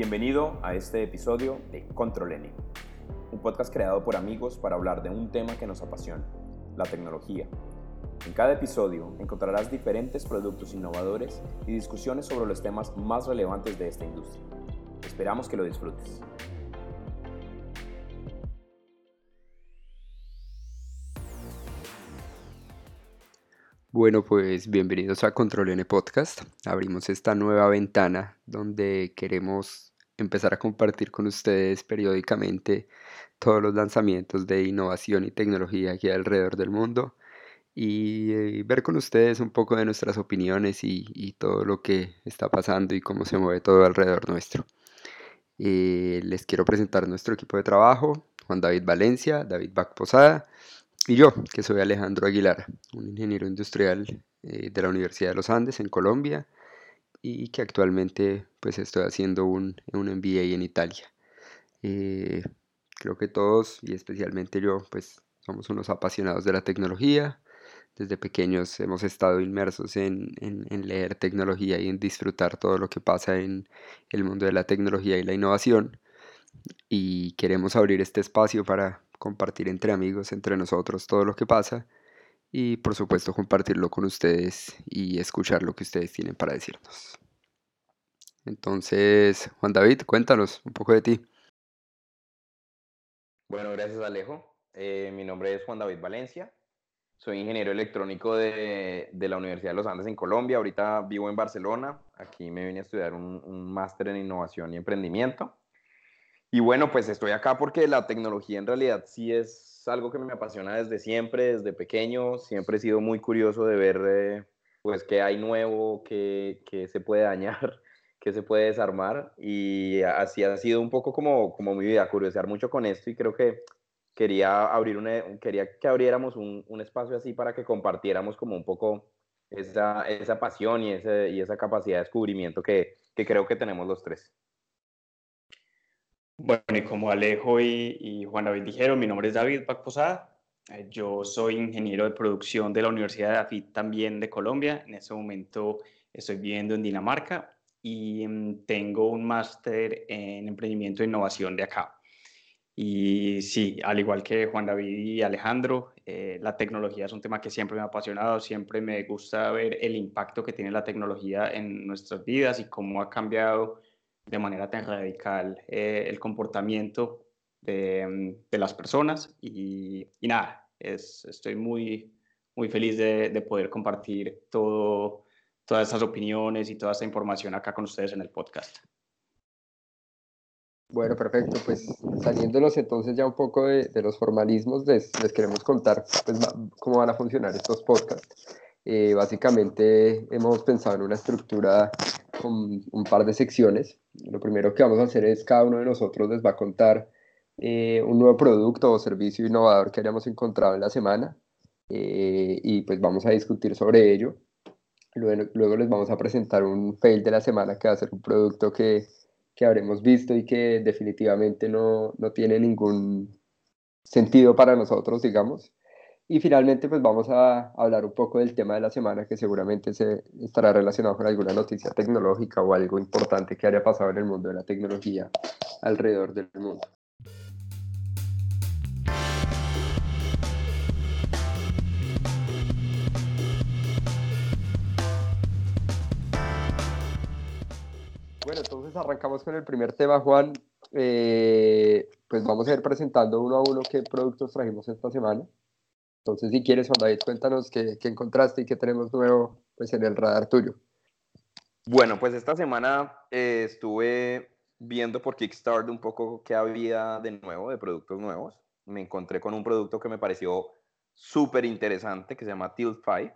Bienvenido a este episodio de Control N, un podcast creado por amigos para hablar de un tema que nos apasiona, la tecnología. En cada episodio encontrarás diferentes productos innovadores y discusiones sobre los temas más relevantes de esta industria. Esperamos que lo disfrutes. Bueno, pues bienvenidos a Control N Podcast. Abrimos esta nueva ventana donde queremos empezar a compartir con ustedes periódicamente todos los lanzamientos de innovación y tecnología aquí alrededor del mundo y, eh, ver con ustedes un poco de nuestras opiniones y, todo lo que está pasando y cómo se mueve todo alrededor nuestro. Eh, les quiero presentar nuestro equipo de trabajo, Juan David Valencia, David Bac Posada y yo, que soy Alejandro Aguilar, un ingeniero industrial eh, de la Universidad de los Andes en Colombia y que actualmente pues estoy haciendo un, un MBA en Italia. Eh, creo que todos y especialmente yo pues somos unos apasionados de la tecnología. Desde pequeños hemos estado inmersos en, en, en leer tecnología y en disfrutar todo lo que pasa en el mundo de la tecnología y la innovación. Y queremos abrir este espacio para compartir entre amigos, entre nosotros, todo lo que pasa y por supuesto compartirlo con ustedes y escuchar lo que ustedes tienen para decirnos. Entonces, Juan David, cuéntanos un poco de ti. Bueno, gracias Alejo. Eh, mi nombre es Juan David Valencia. Soy ingeniero electrónico de, de, la Universidad de los Andes en Colombia. Ahorita vivo en Barcelona. Aquí me vine a estudiar un, un máster en innovación y emprendimiento. Y bueno, pues estoy acá porque la tecnología en realidad sí es algo que me apasiona desde siempre, desde pequeño. Siempre he sido muy curioso de ver eh, pues qué hay nuevo, qué, qué, se puede dañar, qué se puede desarmar. Y así ha sido un poco como, como mi vida, curiosear mucho con esto y creo que quería, abrir una, quería que abriéramos un, un espacio así para que compartiéramos como un poco esa, esa pasión y, ese, y esa capacidad de descubrimiento que, que creo que tenemos los tres. Bueno, y como Alejo y, Juan David dijeron, mi nombre es David Pac Posada. Eh, yo soy ingeniero de producción de la Universidad de AFIT también de Colombia. En este momento estoy viviendo en Dinamarca y mm, tengo un máster en emprendimiento e innovación de acá. Y sí, al igual que Juan David y Alejandro, eh, la tecnología es un tema que siempre me ha apasionado, siempre me gusta ver el impacto que tiene la tecnología en nuestras vidas y cómo ha cambiado de manera tan radical eh, el comportamiento de, mm, de las personas y, y nada, es, estoy muy, muy feliz de, de, poder compartir todo, todas esas opiniones y toda esta información acá con ustedes en el podcast. Bueno, perfecto. Pues saliéndonos entonces ya un poco de, de los formalismos, les, les, queremos contar pues, cómo van a funcionar estos podcasts. Eh, básicamente hemos pensado en una estructura con un par de secciones. Lo primero que vamos a hacer es cada uno de nosotros les va a contar eh, un nuevo producto o servicio innovador que hayamos encontrado en la semana eh, y pues vamos a discutir sobre ello. Luego, luego, les vamos a presentar un fail de la semana que va a ser un producto que, que habremos visto y que definitivamente no, no tiene ningún sentido para nosotros, digamos. Y finalmente, pues vamos a hablar un poco del tema de la semana, que seguramente se estará relacionado con alguna noticia tecnológica o algo importante que haya pasado en el mundo de la tecnología alrededor del mundo. Bueno, entonces arrancamos con el primer tema, Juan. Eh, pues vamos a ir presentando uno a uno qué productos trajimos esta semana. Entonces, si quieres, Juan David, cuéntanos qué, encontraste y qué tenemos nuevo pues, en el radar tuyo. Bueno, pues esta semana eh, estuve viendo por Kickstarter un poco qué había de nuevo, de productos nuevos. Me encontré con un producto que me pareció súper interesante que se llama Tilt 5.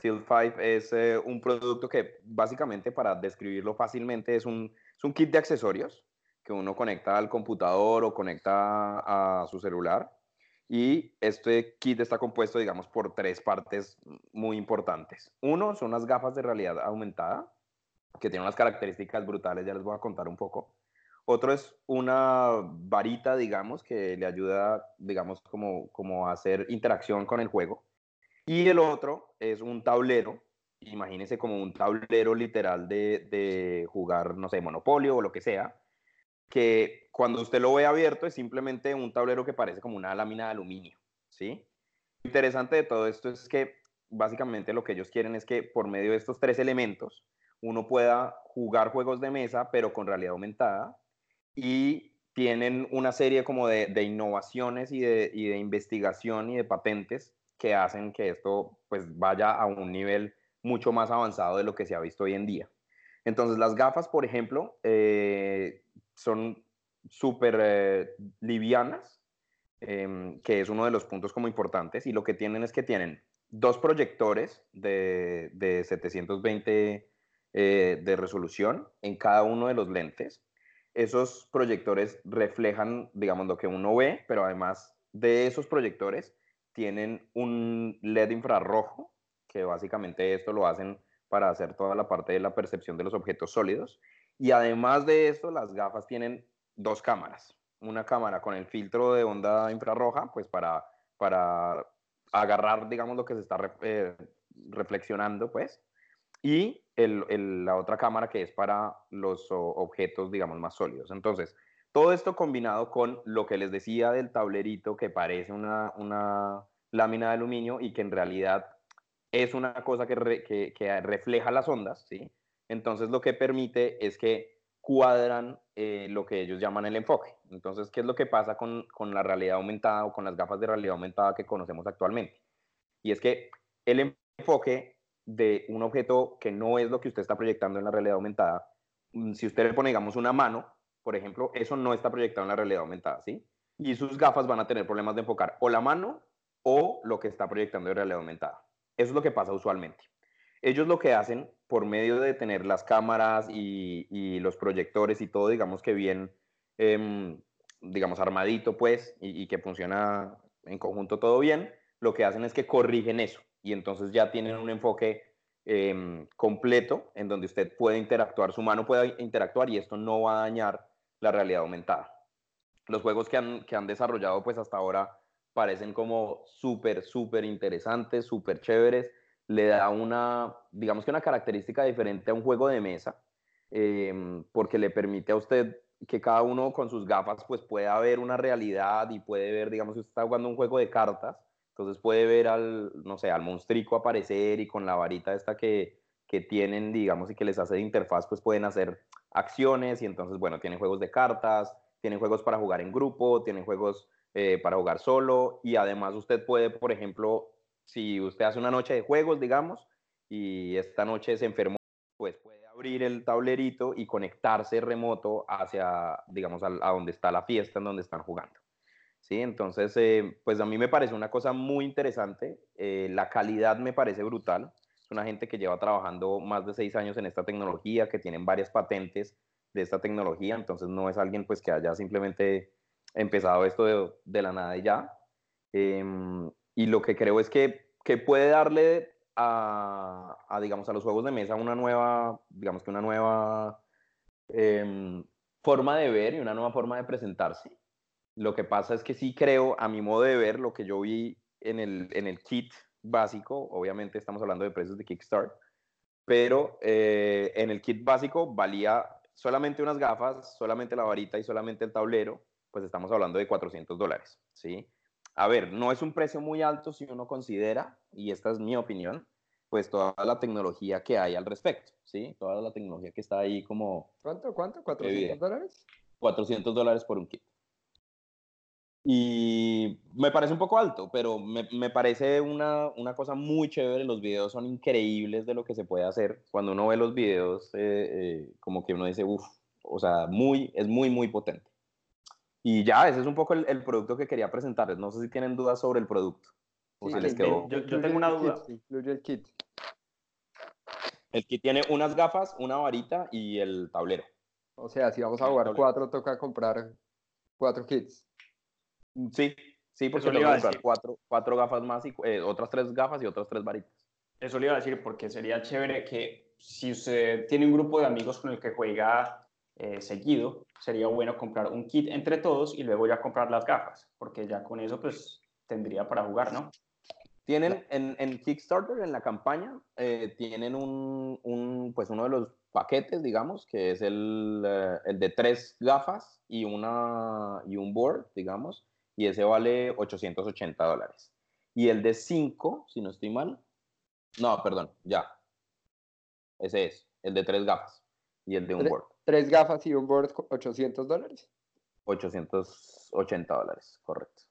Tilt 5 es eh, un producto que básicamente, para describirlo fácilmente, es un, es un kit de accesorios que uno conecta al computador o conecta a su celular y este kit está compuesto, digamos, por tres partes muy importantes. Uno son las gafas de realidad aumentada, que tienen unas características brutales, ya les voy a contar un poco. Otro es una varita, digamos, que le ayuda, digamos, como, como a hacer interacción con el juego. Y el otro es un tablero, imagínense como un tablero literal de, de jugar, no sé, Monopolio o lo que sea, que cuando usted lo ve abierto es simplemente un tablero que parece como una lámina de aluminio, ¿sí? Lo interesante de todo esto es que básicamente lo que ellos quieren es que por medio de estos tres elementos uno pueda jugar juegos de mesa, pero con realidad aumentada, y tienen una serie como de, innovaciones y de, y de, investigación y de patentes que hacen que esto pues vaya a un nivel mucho más avanzado de lo que se ha visto hoy en día. Entonces las gafas, por ejemplo, eh, son súper eh, livianas, em, que es uno de los puntos como importantes, y lo que tienen es que tienen dos proyectores de, de 720 eh, de resolución en cada uno de los lentes. Esos proyectores reflejan, digamos, lo que uno ve, pero además de esos proyectores tienen un LED infrarrojo, que básicamente esto lo hacen para hacer toda la parte de la percepción de los objetos sólidos. Y además de esto, las gafas tienen dos cámaras. Una cámara con el filtro de onda infrarroja, pues para, para agarrar, digamos, lo que se está eh, reflexionando, pues. Y la otra cámara que es para los objetos, digamos, más sólidos. Entonces, todo esto combinado con lo que les decía del tablerito que parece una, una lámina de aluminio y que en realidad es una cosa que, refleja las ondas, ¿sí? Entonces lo que permite es que cuadran eh, lo que ellos llaman el enfoque. Entonces, ¿qué es lo que pasa con, con, la realidad aumentada o con las gafas de realidad aumentada que conocemos actualmente? Y es que el enfoque de un objeto que no es lo que usted está proyectando en la realidad aumentada, mm, si usted le pone, digamos, una mano, por ejemplo, eso no está proyectado en la realidad aumentada, ¿sí? Y sus gafas van a tener problemas de enfocar o la mano o lo que está proyectando en realidad aumentada. Eso es lo que pasa usualmente. Ellos lo que hacen, por medio de tener las cámaras y, los proyectores y todo, digamos que bien, em, digamos, armadito, pues, y, que funciona en conjunto todo bien, lo que hacen es que corrigen eso. Y entonces ya tienen un enfoque em, completo en donde usted puede interactuar, su mano puede interactuar y esto no va a dañar la realidad aumentada. Los juegos que han, que han desarrollado, pues hasta ahora, parecen como súper, súper interesantes, súper chéveres. Le da una, digamos que una característica diferente a un juego de mesa, em, porque le permite a usted que cada uno con sus gafas pues pueda ver una realidad y puede ver, digamos, si usted está jugando un juego de cartas, entonces puede ver al, no sé, al monstrico aparecer y con la varita esta que, que tienen, digamos, y que les hace de interfaz, pues pueden hacer acciones y entonces, bueno, tienen juegos de cartas, tienen juegos para jugar en grupo, tienen juegos eh, para jugar solo y además usted puede, por ejemplo, si usted hace una noche de juegos, digamos, y esta noche se enfermó, pues puede abrir el tablerito y conectarse remoto hacia, digamos, a, donde está la fiesta, en donde están jugando. ¿Sí? Entonces, eh, pues a mí me parece una cosa muy interesante, eh, la calidad me parece brutal, es una gente que lleva trabajando más de seis años en esta tecnología, que tienen varias patentes de esta tecnología, entonces no es alguien pues que haya simplemente empezado esto de, la nada y ya. Em, y lo que creo es que, que puede darle a, digamos, a los juegos de mesa una nueva, digamos que una nueva em, forma de ver y una nueva forma de presentarse. Lo que pasa es que sí creo, a mi modo de ver, lo que yo vi en el, en el kit básico, obviamente estamos hablando de precios de Kickstart, pero eh, en el kit básico valía solamente unas gafas, solamente la varita y solamente el tablero, pues estamos hablando de 400 dólares, ¿sí? A ver, no es un precio muy alto si uno considera, y esta es mi opinión, pues toda la tecnología que hay al respecto, ¿sí? Toda la tecnología que está ahí como... ¿Cuánto? ¿Cuánto? ¿400 dólares? 400 dólares por un kit. Y me parece un poco alto, pero me, me parece una, una, cosa muy chévere. Los videos son increíbles de lo que se puede hacer. Cuando uno ve los videos, eh, eh, como que uno dice, uff, o sea, muy, es muy, muy potente. Y ya, ese es un poco el, producto que quería presentarles. No sé si tienen dudas sobre el producto. O si les quedó. Yo, tengo una duda. incluye el kit. El kit tiene unas gafas, una varita y el tablero. O sea, si vamos a jugar cuatro, toca comprar cuatro kits. Sí, sí, porque le iba a comprar cuatro, cuatro gafas más y eh, otras tres gafas y otras tres varitas. Eso le iba a decir porque sería chévere que si usted tiene un grupo de amigos con el que juega eh, seguido, sería bueno comprar un kit entre todos y luego ya comprar las gafas, porque ya con eso pues tendría para jugar, ¿no? Tienen en, en Kickstarter, en la campaña, eh, tienen un, un, pues uno de los paquetes, digamos, que es el, eh, el, de tres gafas y, una, y un board, digamos, y ese vale 880 dólares. Y el de cinco, si no estoy mal, no, perdón, ya. Ese es, el de tres gafas y el de un board. Tres gafas y un board, 800 dólares. 880 dólares, correcto.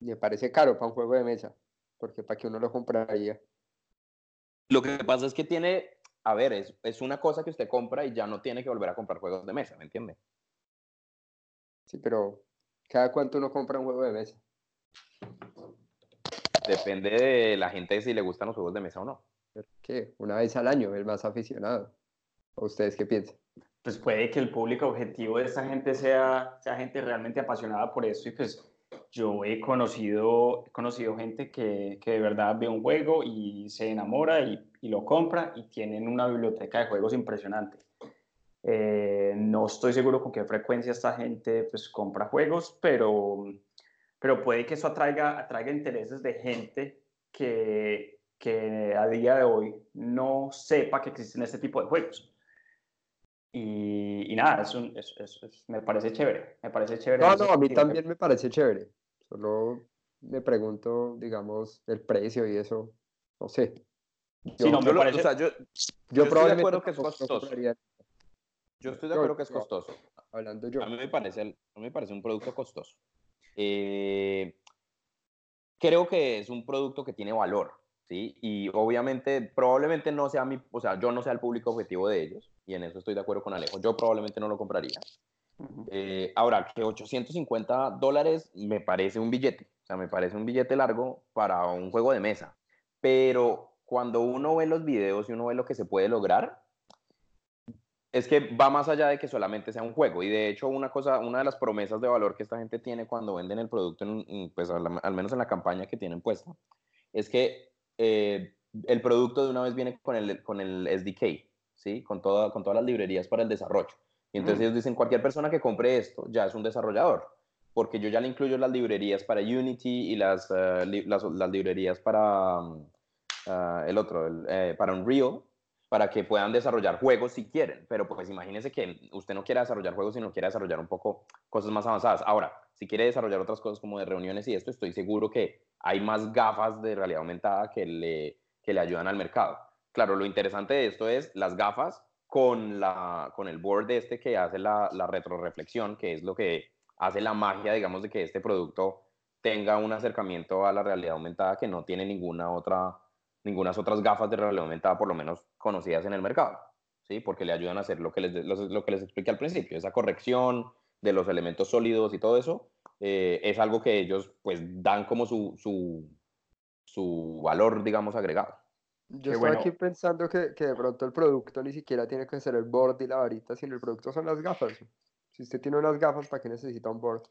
Me parece caro para un juego de mesa, porque para que uno lo compraría. Lo que pasa es que tiene, a ver, es, es una cosa que usted compra y ya no tiene que volver a comprar juegos de mesa, ¿me entiende? Sí, pero ¿cada cuánto uno compra un juego de mesa? Depende de la gente si le gustan los juegos de mesa o no. ¿Qué? Una vez al año, el más aficionado. ¿O ustedes qué piensan? Pues puede que el público objetivo de esta gente sea, sea gente realmente apasionada por eso y pues yo he conocido, he conocido gente que, que, de verdad ve un juego y se enamora y, y, lo compra y tienen una biblioteca de juegos impresionante. Eh, no estoy seguro con qué frecuencia esta gente pues compra juegos, pero, pero puede que eso atraiga, atraiga intereses de gente que, que a día de hoy no sepa que existen este tipo de juegos. Y, y nada, es un, es, es, me parece chévere, me parece chévere. No, no, a mí también me parece chévere. Solo me pregunto, digamos, el precio y eso, no sé. Yo, sí, no, me parece, o sea, yo, yo, yo estoy de acuerdo que es costoso. Yo estoy de acuerdo que es costoso. Hablando yo. A mí me parece, a mí me parece un producto costoso. Eh, creo que es un producto que tiene valor, ¿sí? Y obviamente, probablemente no sea mi, o sea, yo no sea el público objetivo de ellos, y en eso estoy de acuerdo con Alejo. Yo probablemente no lo compraría. Eh, ahora, que 850 dólares me parece un billete, o sea, me parece un billete largo para un juego de mesa, pero cuando uno ve los videos y uno ve lo que se puede lograr, es que va más allá de que solamente sea un juego. Y de hecho, una cosa, una de las promesas de valor que esta gente tiene cuando venden el producto, en, pues al, al, menos en la campaña que tienen puesta, es que eh, el producto de una vez viene con el, con el SDK, ¿sí? Con, toda, con todas las librerías para el desarrollo. Y entonces ellos dicen, cualquier persona que compre esto ya es un desarrollador, porque yo ya le incluyo las librerías para Unity y las, uh, li las, las, librerías para uh, el otro, el, eh, para Unreal, para que puedan desarrollar juegos si quieren. Pero pues imagínense que usted no quiere desarrollar juegos, sino quiere desarrollar un poco cosas más avanzadas. Ahora, si quiere desarrollar otras cosas como de reuniones y esto, estoy seguro que hay más gafas de realidad aumentada que le, que le ayudan al mercado. Claro, lo interesante de esto es las gafas con, la, con el board este que hace la, retroreflexión, que es lo que hace la magia, digamos, de que este producto tenga un acercamiento a la realidad aumentada que no tiene ninguna otra, ninguna otras gafas de realidad aumentada, por lo menos conocidas en el mercado, ¿sí? Porque le ayudan a hacer lo que les, lo que les expliqué al principio, esa corrección de los elementos sólidos y todo eso, eh, es algo que ellos pues dan como su, su, su valor, digamos, agregado. Yo estoy bueno. aquí pensando que, que, de pronto el producto ni siquiera tiene que ser el board y la varita, sino el producto son las gafas. Si usted tiene unas gafas, ¿para qué necesita un board?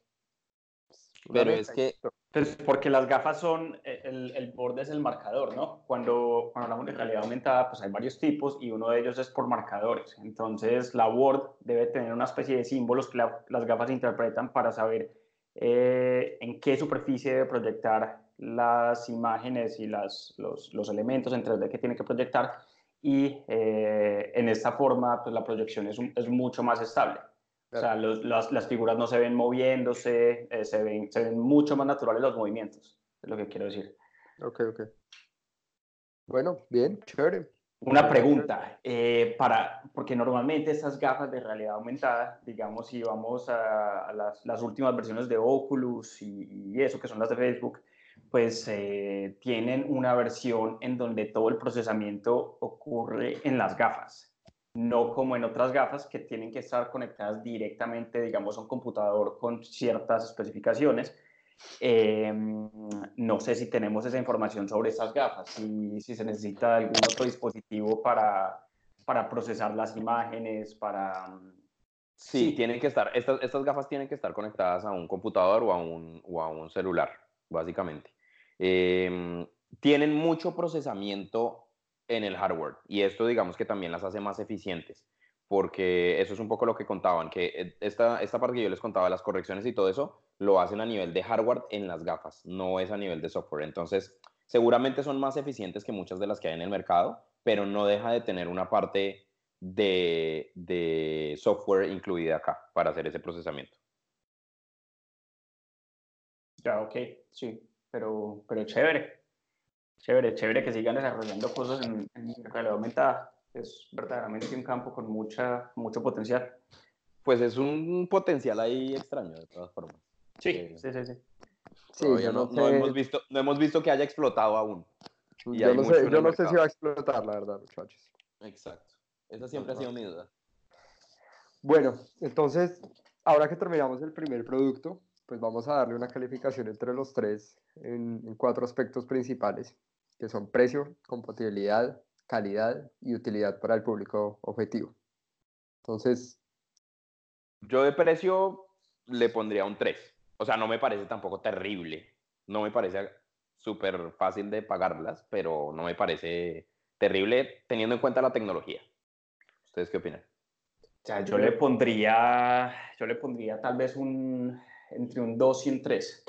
Pero es que... Pues porque las gafas son, el, el board es el marcador, ¿no? Cuando, cuando hablamos de realidad aumentada, pues hay varios tipos y uno de ellos es por marcadores. Entonces la board debe tener una especie de símbolos que la, las gafas interpretan para saber eh, en qué superficie debe proyectar las imágenes y las, los, los, elementos en 3D que tiene que proyectar y eh, en esta forma pues la proyección es, un, es mucho más estable. Claro. O sea, los, las, las, figuras no se ven moviéndose, eh, se, ven, se ven mucho más naturales los movimientos, es lo que quiero decir. Ok, ok. Bueno, bien, chévere. Una pregunta, eh, para, porque normalmente estas gafas de realidad aumentada, digamos, si vamos a, las, las, últimas versiones de Oculus y, y, eso, que son las de Facebook, pues eh, tienen una versión en donde todo el procesamiento ocurre en las gafas, no como en otras gafas que tienen que estar conectadas directamente, digamos, a un computador con ciertas especificaciones. Eh, no sé si tenemos esa información sobre esas gafas, si, si se necesita algún otro dispositivo para, para procesar las imágenes, para... Sí, sí, tienen que estar, estas, estas gafas tienen que estar conectadas a un computador o a un, o a un celular, básicamente. Eh, tienen mucho procesamiento en el hardware y esto digamos que también las hace más eficientes porque eso es un poco lo que contaban, que eh, esta, esta parte que yo les contaba, las correcciones y todo eso, lo hacen a nivel de hardware en las gafas, no es a nivel de software. Entonces, seguramente son más eficientes que muchas de las que hay en el mercado, pero no deja de tener una parte de, de software incluida acá para hacer ese procesamiento. Ya, ok, sí, pero, pero chévere. Chévere, chévere que sigan desarrollando cosas en, en realidad aumentada. Es verdaderamente un campo con mucha, mucho potencial. Pues es un potencial ahí extraño, de todas formas. Sí, sí, sí, sí. sí no, no, hemos visto, no hemos visto que haya explotado aún. yo no, sé, yo no sé si va a explotar, la verdad, muchachos. Exacto. Esa siempre ha sido mi duda. Bueno, entonces, ahora que terminamos el primer producto, pues vamos a darle una calificación entre los tres en, en cuatro aspectos principales, que son precio, compatibilidad, calidad y utilidad para el público objetivo. Entonces... Yo de precio le pondría un 3. O sea, no me parece tampoco terrible. No me parece súper fácil de pagarlas, pero no me parece terrible teniendo en cuenta la tecnología. ¿Ustedes qué opinan? O sea, yo le pondría, yo le pondría tal vez un, entre un 2 y un 3,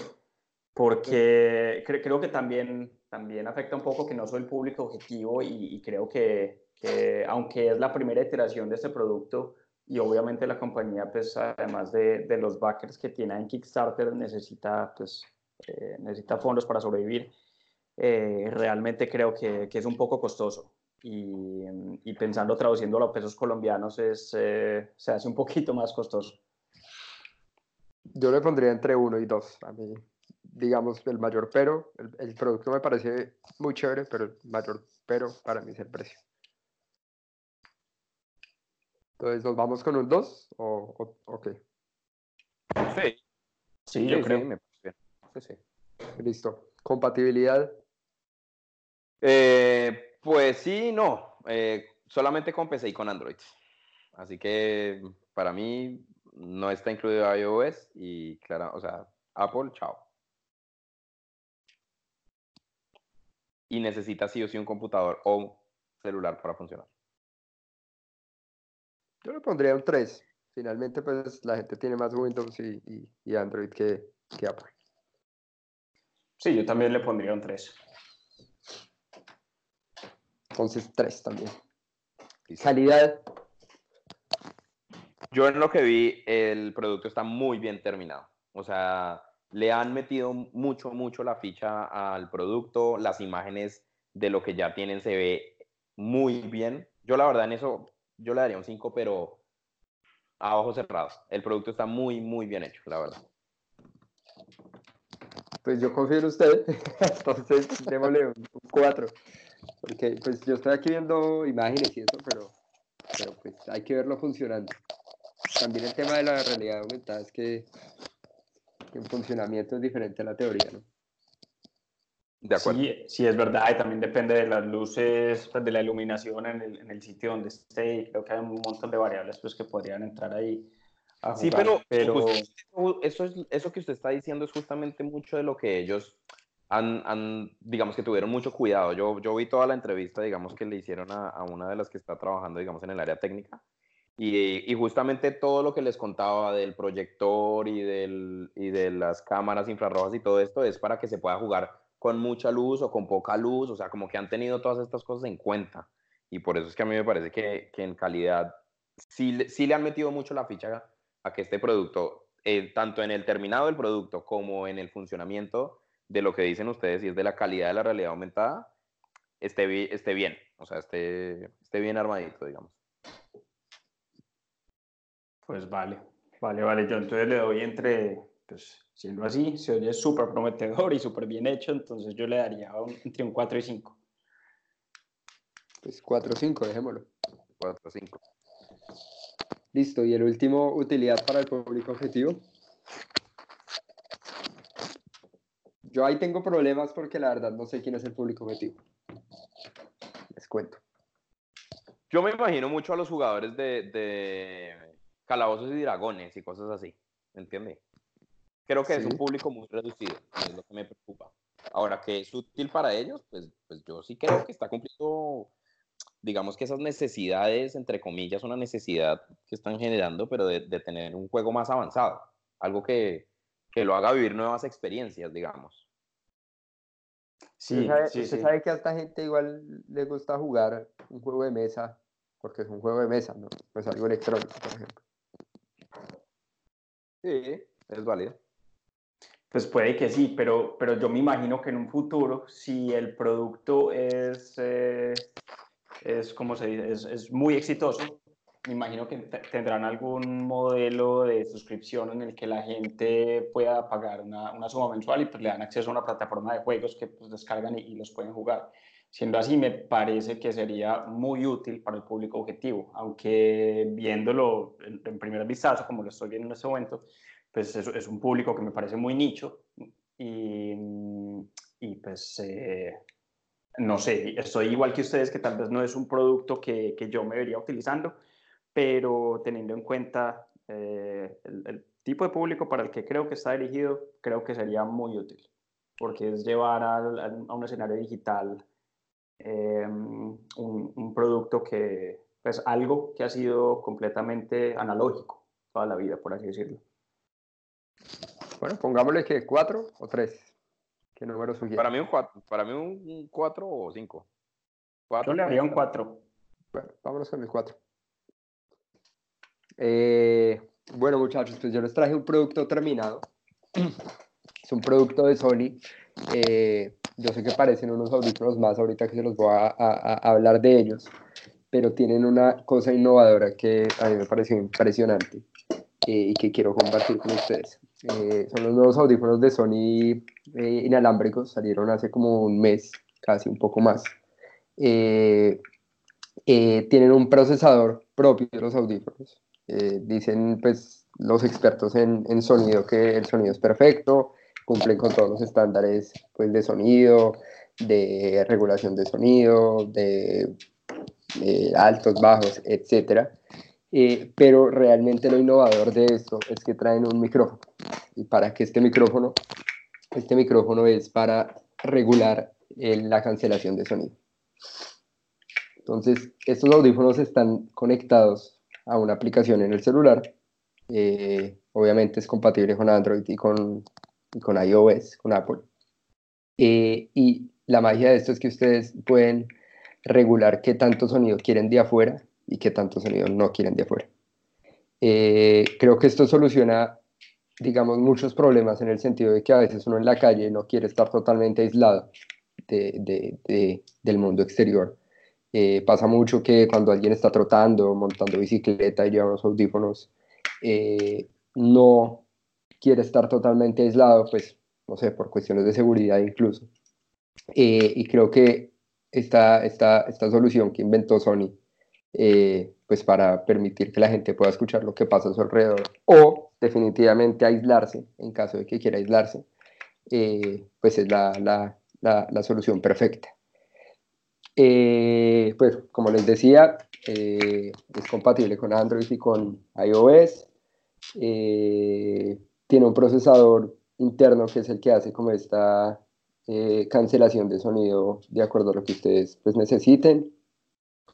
porque creo que también, también afecta un poco que no soy el público objetivo y, creo que, que, aunque es la primera iteración de este producto y obviamente la compañía, pues además de, de los backers que tiene en Kickstarter, necesita, pues, eh, necesita fondos para sobrevivir, eh, realmente creo que, que es un poco costoso y, y pensando traduciéndolo a pesos colombianos es, eh, se hace un poquito más costoso. Yo le pondría entre uno y dos. A mí, digamos, el mayor pero, el, producto me parece muy chévere, pero el mayor pero para mí es el precio. Entonces, ¿nos vamos con un 2 o, o, qué? Sí. Sí, yo creo. que me parece bien. Sí, Listo. ¿Compatibilidad? Eh, pues sí, no. Eh, solamente con PC y con Android. Así que para mí no está incluido iOS y claro, o sea, Apple, chao. Y necesita sí o sí un computador o celular para funcionar. Yo le pondría un 3. Finalmente, pues la gente tiene más Windows y, Android que, que Apple. Sí, yo también le pondría un 3. Entonces, tres también. Calidad. Yo en lo que vi, el producto está muy bien terminado. O sea, le han metido mucho, mucho la ficha al producto. Las imágenes de lo que ya tienen se ve muy bien. Yo la verdad en eso, yo le daría un 5, pero a ojos cerrados. El producto está muy, muy bien hecho, la verdad. Pues yo confío en usted. Entonces, démosle un 4. Porque pues yo estoy aquí viendo imágenes y eso, pero, pues hay que verlo funcionando. También el tema de la realidad aumentada es que, el funcionamiento es diferente a la teoría, ¿no? De acuerdo. Sí, sí, es verdad, y también depende de las luces, pues, de la iluminación en el, en el, sitio donde esté, y creo que hay un montón de variables pues, que podrían entrar ahí. A Sí, pero, pero... eso, es, eso que usted está diciendo es justamente mucho de lo que ellos han, digamos que tuvieron mucho cuidado. Yo, yo vi toda la entrevista, digamos, que le hicieron a, a una de las que está trabajando, digamos, en el área técnica. Y, y, justamente todo lo que les contaba del proyector y, del, y de las cámaras infrarrojas y todo esto es para que se pueda jugar con mucha luz o con poca luz, o sea, como que han tenido todas estas cosas en cuenta. Y por eso es que a mí me parece que, que en calidad sí, sí le han metido mucho la ficha a que este producto, eh, tanto en el terminado del producto como en el funcionamiento, de lo que dicen ustedes y es de la calidad de la realidad aumentada, esté, esté bien, o sea, esté, esté bien armadito, digamos. Pues vale, vale, vale. Yo entonces le doy entre, pues siendo así, se oye súper prometedor y súper bien hecho, entonces yo le daría entre un 4 y 5. Pues 4 o 5, dejémoslo. 4 o 5. Listo, y el último, utilidad para el público objetivo. Yo ahí tengo problemas porque la verdad no sé quién es el público objetivo. Les cuento. Yo me imagino mucho a los jugadores de, calabozos y dragones y cosas así. ¿Me entiende? Creo que es un público muy reducido, es lo que me preocupa. Ahora, que es útil para ellos, pues, pues yo sí creo que está cumpliendo, digamos que esas necesidades, entre comillas, una necesidad que están generando, pero de, de tener un juego más avanzado. Algo que, que lo haga vivir nuevas experiencias, digamos. Sí, sabe, sí, sabe que a esta gente igual le gusta jugar un juego de mesa, porque es un juego de mesa, ¿no? Pues algo electrónico, por ejemplo. Sí, es válido. Pues puede que sí, pero, pero yo me imagino que en un futuro, si el producto es, eh, es como se dice, es, muy exitoso, me imagino que tendrán algún modelo de suscripción en el que la gente pueda pagar una, una suma mensual y pues le dan acceso a una plataforma de juegos que pues descargan y, los pueden jugar. Siendo así, me parece que sería muy útil para el público objetivo, aunque viéndolo en, en primer vistazo, como lo estoy viendo en este momento, pues es, es, un público que me parece muy nicho y, y pues eh, no sé, estoy igual que ustedes que tal vez no es un producto que, que yo me vería utilizando, pero teniendo en cuenta eh, el, tipo de público para el que creo que está dirigido, creo que sería muy útil, porque es llevar a, a un escenario digital eh, un, un, producto que, pues algo que ha sido completamente analógico toda la vida, por así decirlo. Bueno, pongámosle que cuatro o tres. ¿Qué número sugiere? Para mí un cuatro, para mí un cuatro o cinco. Yo le haría un cuatro. Bueno, vámonos con el cuatro. Eh, bueno, muchachos, pues yo les traje un producto terminado. Es un producto de Sony. Eh, yo sé que parecen unos audífonos más ahorita que se los voy a, a, hablar de ellos, pero tienen una cosa innovadora que a mí me pareció impresionante eh, y que quiero compartir con ustedes. son los nuevos audífonos de Sony inalámbricos, salieron hace como un mes, casi un poco más. tienen un procesador propio de los audífonos. Eh, dicen pues los expertos en, en, sonido que el sonido es perfecto, cumplen con todos los estándares pues, de sonido, de regulación de sonido, de, altos, bajos, etc. Eh, pero realmente lo innovador de esto es que traen un micrófono. ¿Y para qué este micrófono? Este micrófono es para regular la cancelación de sonido. Entonces, estos audífonos están conectados a una aplicación en el celular. Eh, obviamente es compatible con Android y con, con iOS, con Apple. Eh, y la magia de esto es que ustedes pueden regular qué tanto sonido quieren de afuera y qué tanto sonido no quieren de afuera. Eh, creo que esto soluciona, digamos, muchos problemas en el sentido de que a veces uno en la calle no quiere estar totalmente aislado de, de, del mundo exterior eh, pasa mucho que cuando alguien está trotando, montando bicicleta y lleva unos audífonos, eh, no quiere estar totalmente aislado, pues, no sé, por cuestiones de seguridad incluso. Eh, y creo que esta, esta, esta solución que inventó Sony, pues para permitir que la gente pueda escuchar lo que pasa a su alrededor o definitivamente aislarse en caso de que quiera aislarse, pues es la, la, la, solución perfecta. Eh, pues como les decía, eh, es compatible con Android y con iOS. Eh, tiene un procesador interno que es el que hace como esta cancelación de sonido de acuerdo a lo que ustedes pues, necesiten.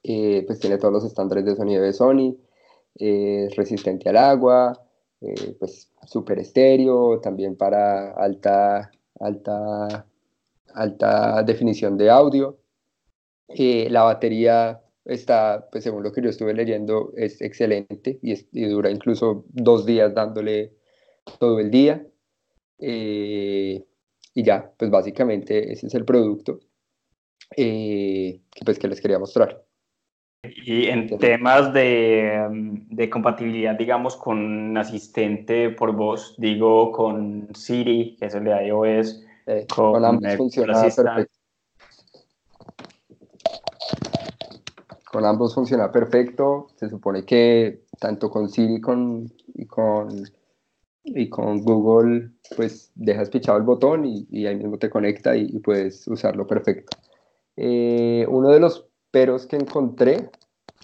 pues tiene todos los estándares de sonido de Sony. es resistente al agua. pues super estéreo, también para alta, alta, alta definición de audio. Eh, la batería está, pues según lo que yo estuve leyendo, es excelente y, dura incluso dos días dándole todo el día. Eh, y ya, pues básicamente ese es el producto eh, que, pues, que les quería mostrar. Y en temas de, de, compatibilidad, digamos, con asistente por voz, digo con Siri, que es el de iOS, con, con ambos funciona perfecto. con ambos funciona perfecto. Se supone que tanto con Siri con, y, con, y con Google, pues dejas pichado el botón y, ahí mismo te conecta y, puedes usarlo perfecto. Eh, uno de los peros que encontré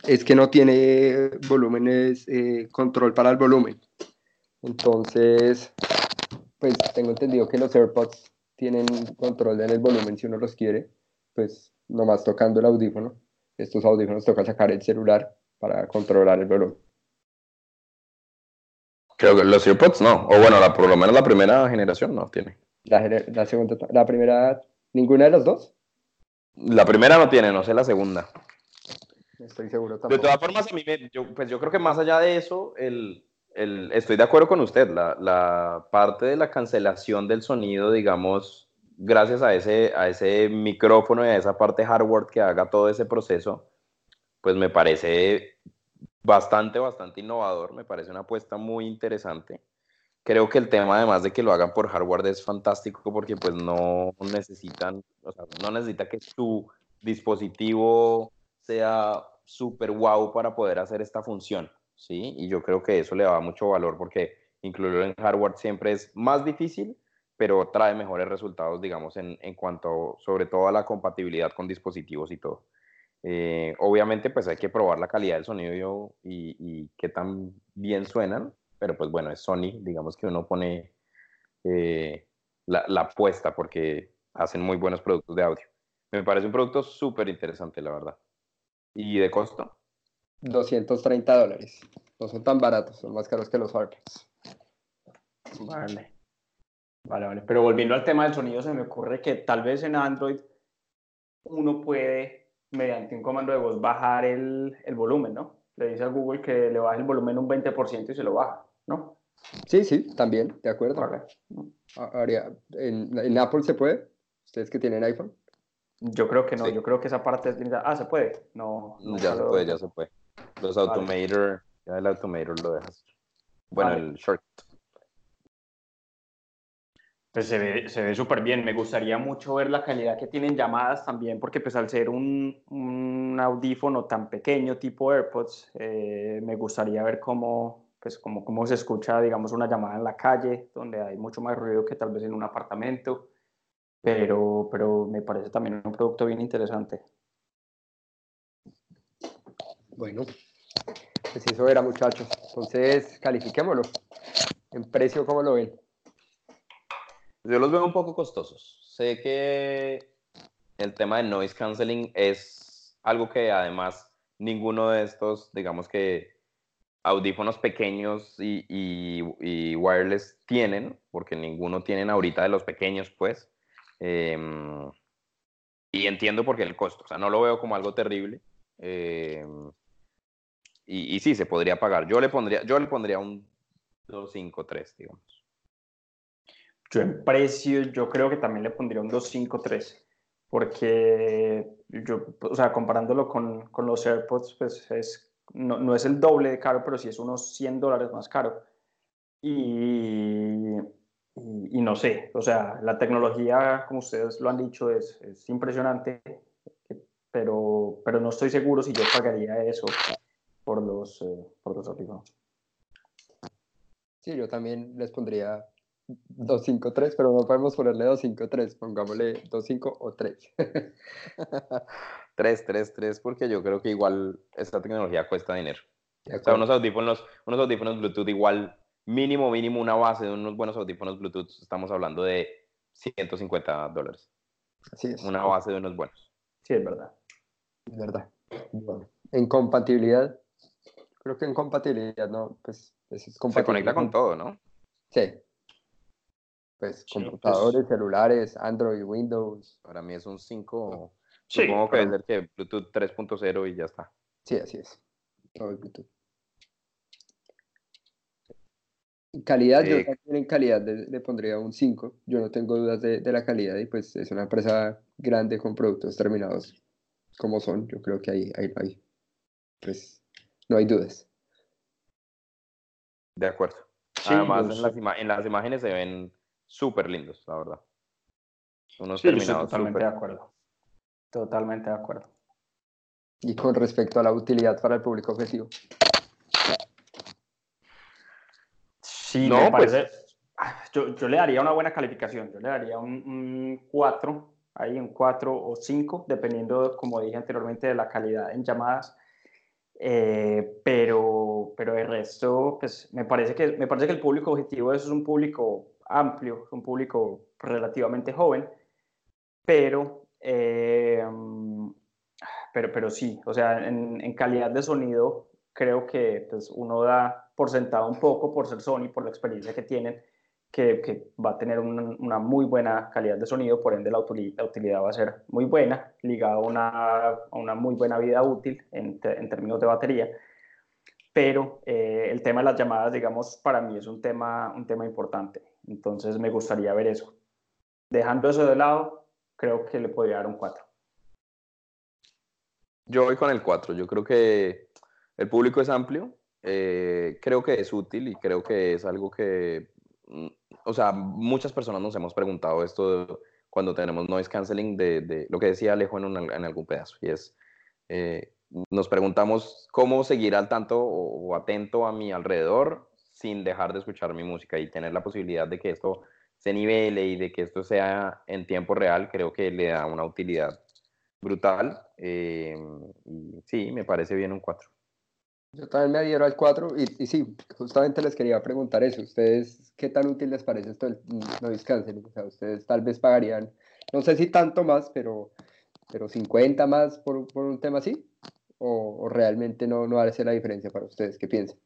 es que no tiene volúmenes, eh, control para el volumen. Entonces, pues tengo entendido que los AirPods tienen control en el volumen si uno los quiere, pues nomás tocando el audífono estos audífonos toca sacar el celular para controlar el volumen. Creo que los AirPods no, o bueno, la, por lo menos la primera generación no tiene. La, segunda, la primera ¿Ninguna de las dos? La primera no tiene, no sé la segunda. Estoy seguro tampoco. De todas formas, a mí me, yo, pues yo creo que más allá de eso, el, el, estoy de acuerdo con usted. La, la, parte de la cancelación del sonido, digamos, gracias a ese, a ese micrófono y a esa parte hardware que haga todo ese proceso, pues me parece bastante, bastante innovador. Me parece una apuesta muy interesante. Creo que el tema, además de que lo hagan por hardware, es fantástico porque pues no necesitan, no necesita que su dispositivo sea súper wow para poder hacer esta función, ¿sí? Y yo creo que eso le da mucho valor porque incluirlo en hardware siempre es más difícil, pero trae mejores resultados, digamos, en, en cuanto sobre todo a la compatibilidad con dispositivos y todo. Eh, obviamente, pues hay que probar la calidad del sonido y, y, qué tan bien suenan, pero pues bueno, es Sony, digamos que uno pone eh, la, la apuesta porque hacen muy buenos productos de audio. Me parece un producto súper interesante, la verdad. ¿Y de costo? 230 dólares. No son tan baratos, son más caros que los AirPods. Vale. Vale, vale. Pero volviendo al tema del sonido, se me ocurre que tal vez en Android uno puede, mediante un comando de voz, bajar el, el volumen, ¿no? Le dice a Google que le baje el volumen un 20% y se lo baja, ¿no? Sí, sí, también, de acuerdo. Vale. ¿En, ¿En Apple se puede? ¿Ustedes que tienen iPhone? Yo creo que no, yo creo que esa parte es limitada. Ah, ¿se puede? No. ya se puede, ya se puede. Los Automator, ya el Automator lo dejas. Bueno, el short. Pues se ve, se ve súper bien. Me gustaría mucho ver la calidad que tienen llamadas también, porque pues al ser un, un audífono tan pequeño tipo AirPods, eh, me gustaría ver cómo, pues, cómo, cómo se escucha, digamos, una llamada en la calle, donde hay mucho más ruido que tal vez en un apartamento pero, pero me parece también un producto bien interesante. Bueno, pues eso era muchachos. Entonces, califiquémoslo. En precio, ¿cómo lo ven? Yo los veo un poco costosos. Sé que el tema de noise canceling es algo que además ninguno de estos, digamos que audífonos pequeños y, wireless tienen, porque ninguno tienen ahorita de los pequeños, pues. Em, y entiendo por qué el costo, o sea, no lo veo como algo terrible. Em, y, y, sí, se podría pagar. Yo le pondría, yo le pondría un 253, digamos. Yo en precio, yo creo que también le pondría un 253, porque yo, o sea, comparándolo con, con los AirPods, pues es, no, no, es el doble de caro, pero sí es unos 100 dólares más caro. Y, y, no sé, o sea, la tecnología, como ustedes lo han dicho, es, es impresionante, pero, pero no estoy seguro si yo pagaría eso por los, eh, por los audífonos. Sí, yo también les pondría 253, pero no podemos ponerle 253, pongámosle 25 o 3. 3, 3, 3, porque yo creo que igual esta tecnología cuesta dinero. O sea, unos audífonos, unos audífonos Bluetooth igual mínimo, mínimo una base de unos buenos audífonos Bluetooth, estamos hablando de 150 dólares. Así es. Una base de unos buenos. Sí, es verdad. Es verdad. En compatibilidad, creo que en compatibilidad, ¿no? Pues, pues es Se conecta con todo, ¿no? Sí. Pues sí, computadores, pues... celulares, Android, Windows. Para mí es un 5. Sí, Supongo que pero... que Bluetooth 3.0 y ya está. Sí, así es. Todo el Bluetooth. Calidad, yo también en calidad le, le, pondría un 5. Yo no tengo dudas de, de, la calidad y pues es una empresa grande con productos terminados como son. Yo creo que ahí, ahí, ahí pues no hay dudas. De acuerdo. Sí, Además, pues, en, las en, las imágenes se ven súper lindos, la verdad. Unos sí, terminados totalmente super... de acuerdo. Totalmente de acuerdo. Y con respecto a la utilidad para el público objetivo. Sí, no, me pues parece. Pues... Yo, yo, le daría una buena calificación. Yo le daría un, un 4, ahí un 4 o 5, dependiendo, como dije anteriormente, de la calidad en llamadas. Eh, pero, pero el resto, pues me parece, que, me parece que el público objetivo es un público amplio, un público relativamente joven, pero, eh, pero, pero sí, o sea, en, calidad de sonido creo que pues, uno da por sentado un poco por ser Sony, por la experiencia que tienen, que, va a tener una, muy buena calidad de sonido, por ende la, utilidad va a ser muy buena, ligada a una, a una muy buena vida útil en, en términos de batería. Pero eh, el tema de las llamadas, digamos, para mí es un tema, un tema importante. Entonces me gustaría ver eso. Dejando eso de lado, creo que le podría dar un 4. Yo voy con el 4. Yo creo que el público es amplio. Eh, creo que es útil y creo que es algo que Mm, o sea, muchas personas nos hemos preguntado esto cuando tenemos noise canceling de, lo que decía Alejo en, en, algún pedazo, y es, eh, nos preguntamos cómo seguir al tanto o, atento a mi alrededor sin dejar de escuchar mi música y tener la posibilidad de que esto se nivele y de que esto sea en tiempo real, creo que le da una utilidad brutal. Eh, y sí, me parece bien un 4. Yo también me adhiero al 4 y, sí, justamente les quería preguntar eso. ¿Ustedes qué tan útil les parece esto del noise canceling? O sea, ustedes tal vez pagarían, no sé si tanto más, pero, pero 50 más por, por un tema así. ¿O, realmente no, no hace la diferencia para ustedes? ¿Qué piensan?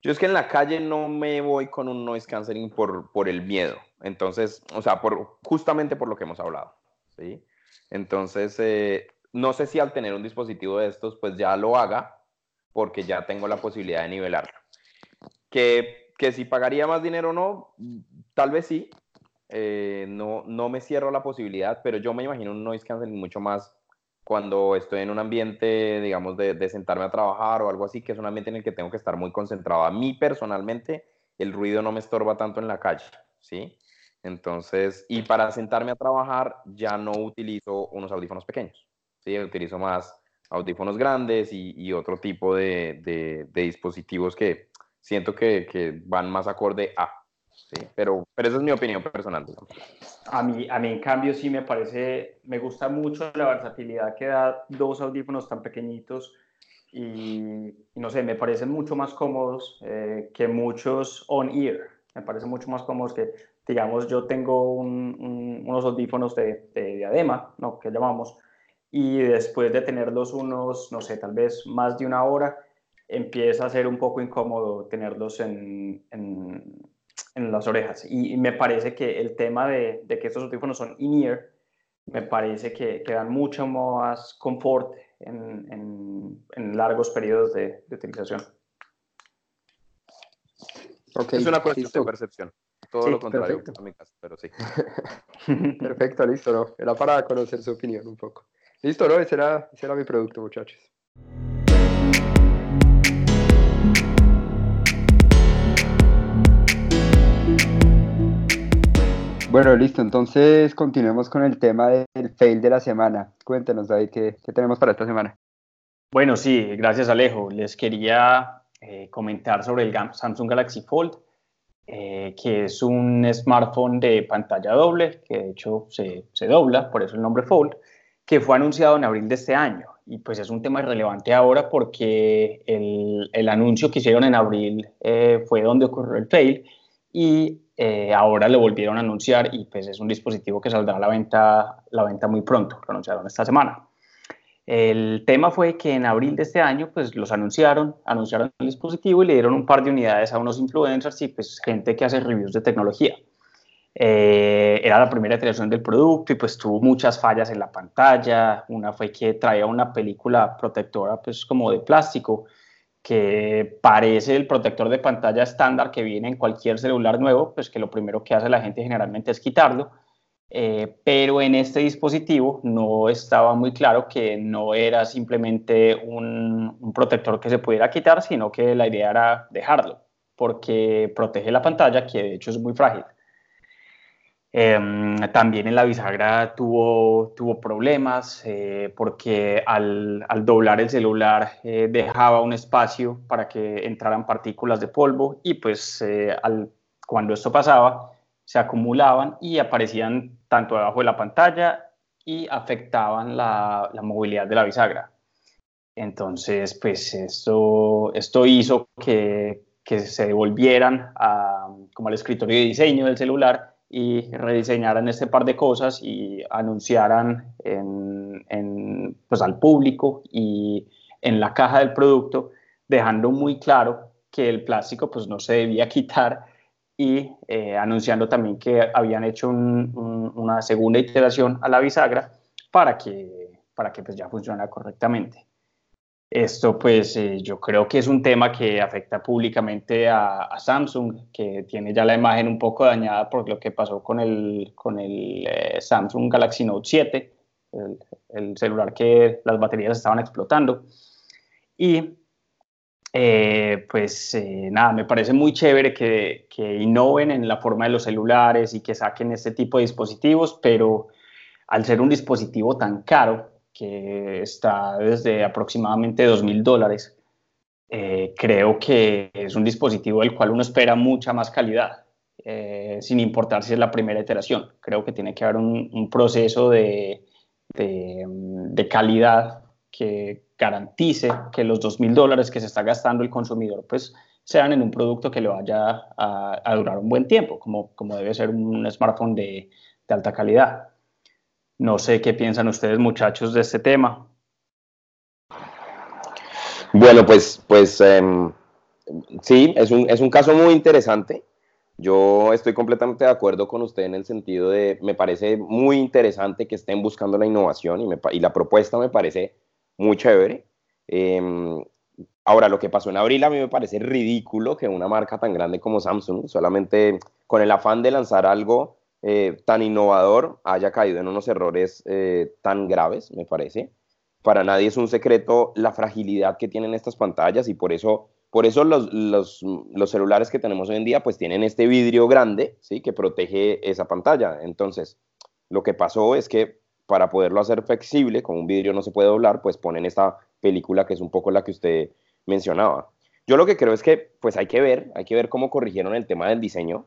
Yo es que en la calle no me voy con un noise canceling por, por el miedo. Entonces, o sea, por, justamente por lo que hemos hablado. ¿sí? Entonces, eh, no sé si al tener un dispositivo de estos, pues ya lo haga, porque ya tengo la posibilidad de nivelarlo. Que, que si pagaría más dinero o no, tal vez sí. Eh, no, no me cierro la posibilidad, pero yo me imagino un noise canceling mucho más cuando estoy en un ambiente, digamos, de, de, sentarme a trabajar o algo así, que es un ambiente en el que tengo que estar muy concentrado. A mí personalmente, el ruido no me estorba tanto en la calle, ¿sí? Entonces, y para sentarme a trabajar ya no utilizo unos audífonos pequeños. ¿sí? Utilizo más audífonos grandes y, otro tipo de, dispositivos que siento que, van más acorde a. ¿sí? Pero, pero esa es mi opinión personal. A mí, a mí, en cambio, sí me parece, me gusta mucho la versatilidad que da dos audífonos tan pequeñitos y, no sé, me parecen mucho más cómodos eh, que muchos on-ear. Me parecen mucho más cómodos que, digamos, yo tengo unos audífonos de, de diadema, ¿no? que llamamos, y después de tenerlos unos, no sé, tal vez más de una hora, empieza a ser un poco incómodo tenerlos en, en, las orejas. Y, me parece que el tema de, de que estos audífonos son in-ear, me parece que, que, dan mucho más confort en, en largos periodos de, de utilización. Okay, es una cuestión de percepción. Todo lo contrario a mi caso, pero sí. perfecto, listo. ¿no? Era para conocer su opinión un poco. Listo, ¿no? Ese era, ese era mi producto, muchachos. Bueno, listo. Entonces continuemos con el tema del fail de la semana. Cuéntenos, David, ¿qué, qué tenemos para esta semana? Bueno, sí, gracias Alejo. Les quería eh, comentar sobre el Samsung Galaxy Fold, eh, que es un smartphone de pantalla doble, que de hecho se, se dobla, por eso el nombre Fold que fue anunciado en abril de este año. Y pues es un tema relevante ahora porque el, el anuncio que hicieron en abril eh, fue donde ocurrió el fail y eh, ahora lo volvieron a anunciar y pues es un dispositivo que saldrá a la venta, la venta muy pronto, lo anunciaron esta semana. El tema fue que en abril de este año pues los anunciaron, anunciaron el dispositivo y le dieron un par de unidades a unos influencers y pues gente que hace reviews de tecnología. Eh, era la primera iteración del producto y pues tuvo muchas fallas en la pantalla. Una fue que traía una película protectora pues como de plástico que parece el protector de pantalla estándar que viene en cualquier celular nuevo, pues que lo primero que hace la gente generalmente es quitarlo. Eh, pero en este dispositivo no estaba muy claro que no era simplemente un, un protector que se pudiera quitar, sino que la idea era dejarlo, porque protege la pantalla, que de hecho es muy frágil. Em, también en la bisagra tuvo, tuvo problemas eh, porque al, al, doblar el celular eh, dejaba un espacio para que entraran partículas de polvo y pues eh, al, cuando esto pasaba se acumulaban y aparecían tanto debajo de la pantalla y afectaban la, la movilidad de la bisagra. Entonces, pues esto, esto hizo que, que se devolvieran a, como al escritorio de diseño del celular y rediseñaran este par de cosas y anunciaran en, pues al público y en la caja del producto, dejando muy claro que el plástico pues no se debía quitar y eh, anunciando también que habían hecho una segunda iteración a la bisagra para que, para que pues ya funcionara correctamente. Esto pues eh, yo creo que es un tema que afecta públicamente a, Samsung, que tiene ya la imagen un poco dañada por lo que pasó con el, con el eh, Samsung Galaxy Note 7, el, el, celular que las baterías estaban explotando. Y eh, pues nada, me parece muy chévere que, que innoven en la forma de los celulares y que saquen este tipo de dispositivos, pero al ser un dispositivo tan caro, que está desde aproximadamente 2.000 dólares, eh, creo que es un dispositivo del cual uno espera mucha más calidad, eh, sin importar si es la primera iteración. Creo que tiene que haber un, proceso de, de, calidad que garantice que los 2.000 dólares que se está gastando el consumidor pues sean en un producto que le vaya a, durar un buen tiempo, como, como debe ser un smartphone de, de alta calidad. No sé qué piensan ustedes, muchachos, de este tema. Bueno, pues, pues em, sí, es un, es un caso muy interesante. Yo estoy completamente de acuerdo con usted en el sentido de, me parece muy interesante que estén buscando la innovación y, y la propuesta me parece muy chévere. Em, ahora, lo que pasó en abril a mí me parece ridículo que una marca tan grande como Samsung, solamente con el afán de lanzar algo eh, tan innovador haya caído en unos errores eh, tan graves, me parece. Para nadie es un secreto la fragilidad que tienen estas pantallas y por eso, por eso los, los, celulares que tenemos hoy en día pues tienen este vidrio grande, ¿sí? Que protege esa pantalla. Entonces, lo que pasó es que para poderlo hacer flexible, con un vidrio no se puede doblar, pues ponen esta película que es un poco la que usted mencionaba. Yo lo que creo es que pues hay que ver, hay que ver cómo corrigieron el tema del diseño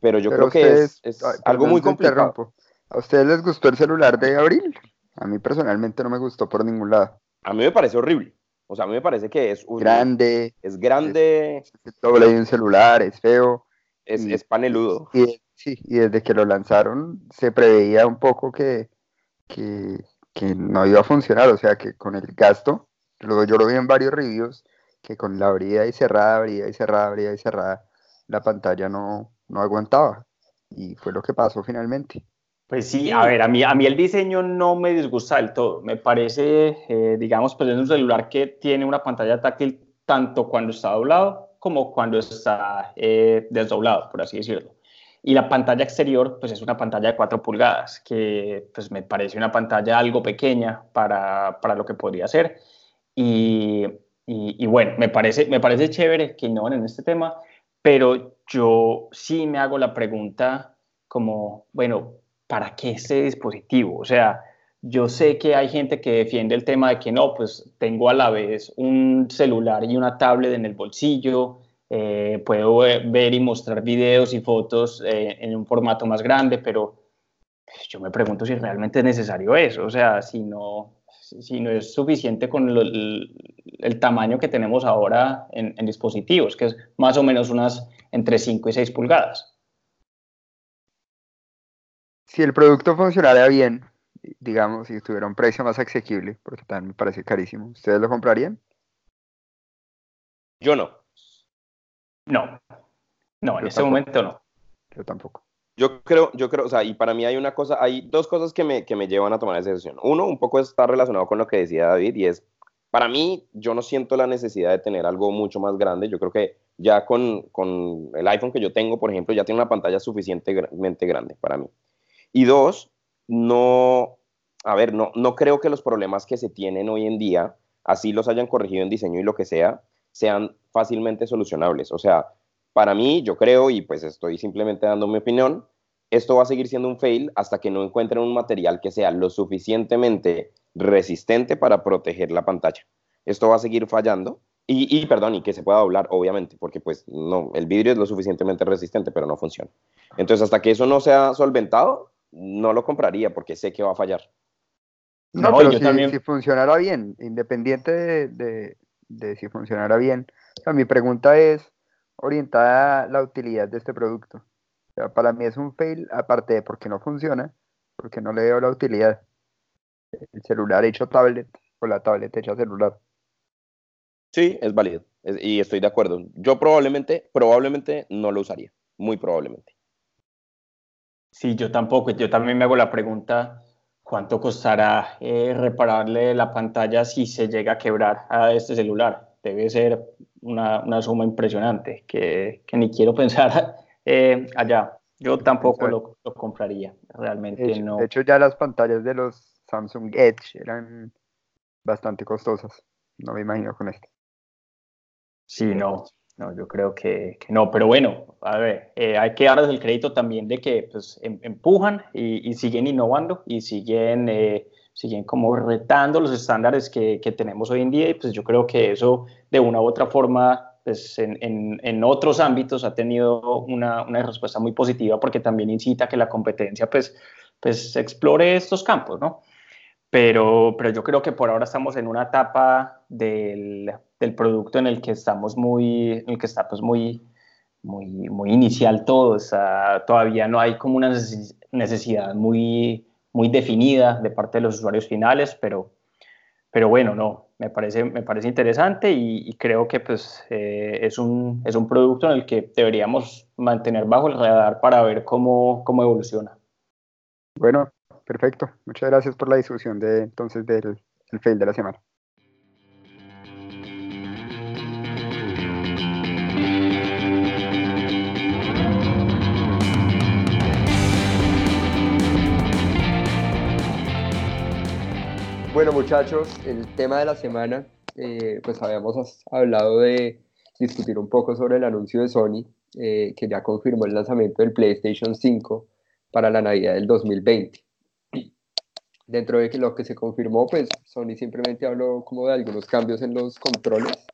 pero yo creo que es, algo muy complicado. ¿A ustedes les gustó el celular de abril? A mí personalmente no me gustó por ningún lado. A mí me parece horrible. O sea, a mí me parece que es grande. Es grande. Es, doble de un celular, es feo. Es, es paneludo. Y, sí, y desde que lo lanzaron se preveía un poco que, que, que, no iba a funcionar. O sea, que con el gasto, luego yo lo vi en varios reviews, que con la abrida y cerrada, abrida y cerrada, abrida y cerrada, la pantalla no, no aguantaba. Y fue lo que pasó finalmente. Pues sí, a ver, a mí, a mí el diseño no me disgusta del todo. Me parece, eh, digamos, pues es un celular que tiene una pantalla táctil tanto cuando está doblado como cuando está eh, desdoblado, por así decirlo. Y la pantalla exterior, pues es una pantalla de 4 pulgadas, que pues me parece una pantalla algo pequeña para, para lo que podría ser. Y, y, y, bueno, me parece, me parece chévere que innoven en este tema pero yo sí me hago la pregunta como, bueno, ¿para qué ese dispositivo? O sea, yo sé que hay gente que defiende el tema de que no, pues tengo a la vez un celular y una tablet en el bolsillo, eh, puedo ver y mostrar videos y fotos eh, en un formato más grande, pero yo me pregunto si realmente es necesario eso, o sea, si no, si no es suficiente con el, tamaño que tenemos ahora en, dispositivos, que es más o menos unas entre 5 y 6 pulgadas. Si el producto funcionara bien, digamos, si tuviera un precio más asequible, porque también me parece carísimo, ¿ustedes lo comprarían? Yo no. No, no, en este momento no. Yo tampoco. Yo creo, yo creo, o sea, y para mí hay una cosa, hay dos cosas que me, que me llevan a tomar esa decisión. Uno, un poco está relacionado con lo que decía David, y es, para mí, yo no siento la necesidad de tener algo mucho más grande. Yo creo que ya con, con el iPhone que yo tengo, por ejemplo, ya tiene una pantalla suficientemente grande para mí. Y dos, no, a ver, no, no creo que los problemas que se tienen hoy en día, así los hayan corregido en diseño y lo que sea, sean fácilmente solucionables. O sea, para mí, yo creo, y pues estoy simplemente dando mi opinión, esto va a seguir siendo un fail hasta que no encuentren un material que sea lo suficientemente resistente para proteger la pantalla. Esto va a seguir fallando y, perdón, y que se pueda doblar, obviamente, porque pues no, el vidrio es lo suficientemente resistente, pero no funciona. Entonces, hasta que eso no sea solventado, no lo compraría porque sé que va a fallar. No, pero si, también... si, funcionara bien, independiente de, de, si funcionara bien, mi pregunta es, orientada a la utilidad de este producto. Para mí es un fail, aparte de porque no funciona, porque no le veo la utilidad. El celular hecho tablet o la tablet hecha celular. Sí, es válido y estoy de acuerdo. Yo probablemente, probablemente no lo usaría, muy probablemente. Sí, yo tampoco. Yo también me hago la pregunta, ¿cuánto costará eh, repararle la pantalla si se llega a quebrar a este celular? Debe ser una, una suma impresionante que, que, ni quiero pensar eh, allá. Yo tampoco lo, lo, compraría, realmente de no. De hecho, ya las pantallas de los Samsung Edge eran bastante costosas. No me imagino con este. Sí, no, no, yo creo que, que no, pero bueno, a ver, eh, hay que darles el crédito también de que pues, em, empujan y, y, siguen innovando y siguen, eh, siguen como retando los estándares que, que, tenemos hoy en día y pues yo creo que eso de una u otra forma pues en, en, en otros ámbitos ha tenido una, una, respuesta muy positiva porque también incita a que la competencia pues, pues explore estos campos, ¿no? Pero, pero yo creo que por ahora estamos en una etapa del, del producto en el que estamos muy, en el que está pues muy, muy, muy inicial todo, o sea, todavía no hay como una necesidad muy, muy definida de parte de los usuarios finales, pero, pero bueno, no, me parece, me parece interesante y, creo que pues eh, es, un, es un producto en el que deberíamos mantener bajo el radar para ver cómo, cómo evoluciona. Bueno, perfecto. Muchas gracias por la discusión de entonces del el fail de la semana. Bueno muchachos, el tema de la semana, eh, pues habíamos hablado de discutir un poco sobre el anuncio de Sony, eh, que ya confirmó el lanzamiento del PlayStation 5 para la Navidad del 2020. Dentro de lo que se confirmó, pues Sony simplemente habló como de algunos cambios en los controles,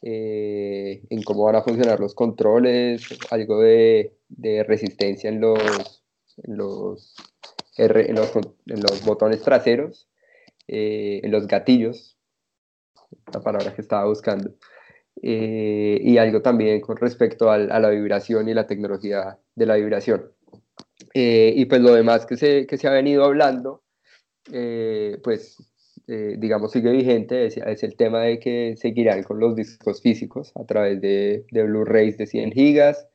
eh, en cómo van a funcionar los controles, algo de, de resistencia en los, en los, en los, en los botones traseros eh, los gatillos, la palabra que estaba buscando, eh, y algo también con respecto al, a la vibración y la tecnología de la vibración. Eh, y pues lo demás que se, que se ha venido hablando, pues digamos sigue vigente, es, es, el tema de que seguirán con los discos físicos a través de, de Blu-rays de 100 gigas,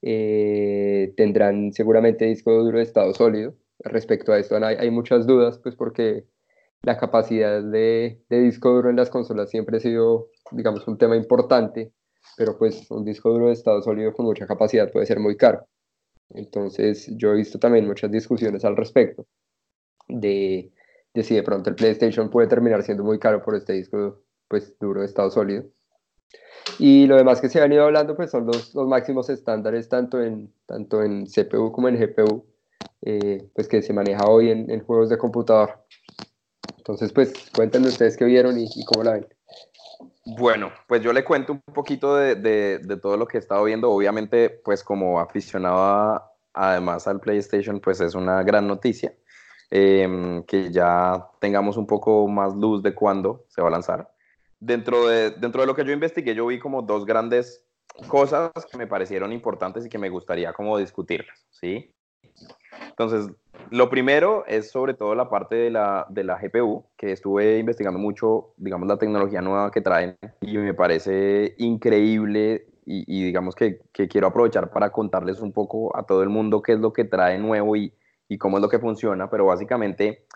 tendrán seguramente disco duro de estado sólido. Respecto a esto hay, hay muchas dudas, pues porque la capacidad de, de, disco duro en las consolas siempre ha sido, digamos, un tema importante, pero pues un disco duro de estado sólido con mucha capacidad puede ser muy caro. Entonces yo he visto también muchas discusiones al respecto de, de si de pronto el PlayStation puede terminar siendo muy caro por este disco pues duro de estado sólido. Y lo demás que se han ido hablando pues son los, los máximos estándares tanto en, tanto en CPU como en GPU, eh, pues que se maneja hoy en, en juegos de computador. Entonces, pues cuéntenme ustedes qué vieron y, cómo la ven. Bueno, pues yo le cuento un poquito de, de, todo lo que he estado viendo. Obviamente, pues como aficionado a, además al PlayStation, pues es una gran noticia eh, que ya tengamos un poco más luz de cuándo se va a lanzar. Dentro de, dentro de lo que yo investigué, yo vi como dos grandes cosas que me parecieron importantes y que me gustaría como discutirlas, ¿sí? Entonces, lo primero es sobre todo la parte de la, de la GPU, que estuve investigando mucho, digamos, la tecnología nueva que traen y me parece increíble y, digamos que, que, quiero aprovechar para contarles un poco a todo el mundo qué es lo que trae nuevo y, y cómo es lo que funciona, pero básicamente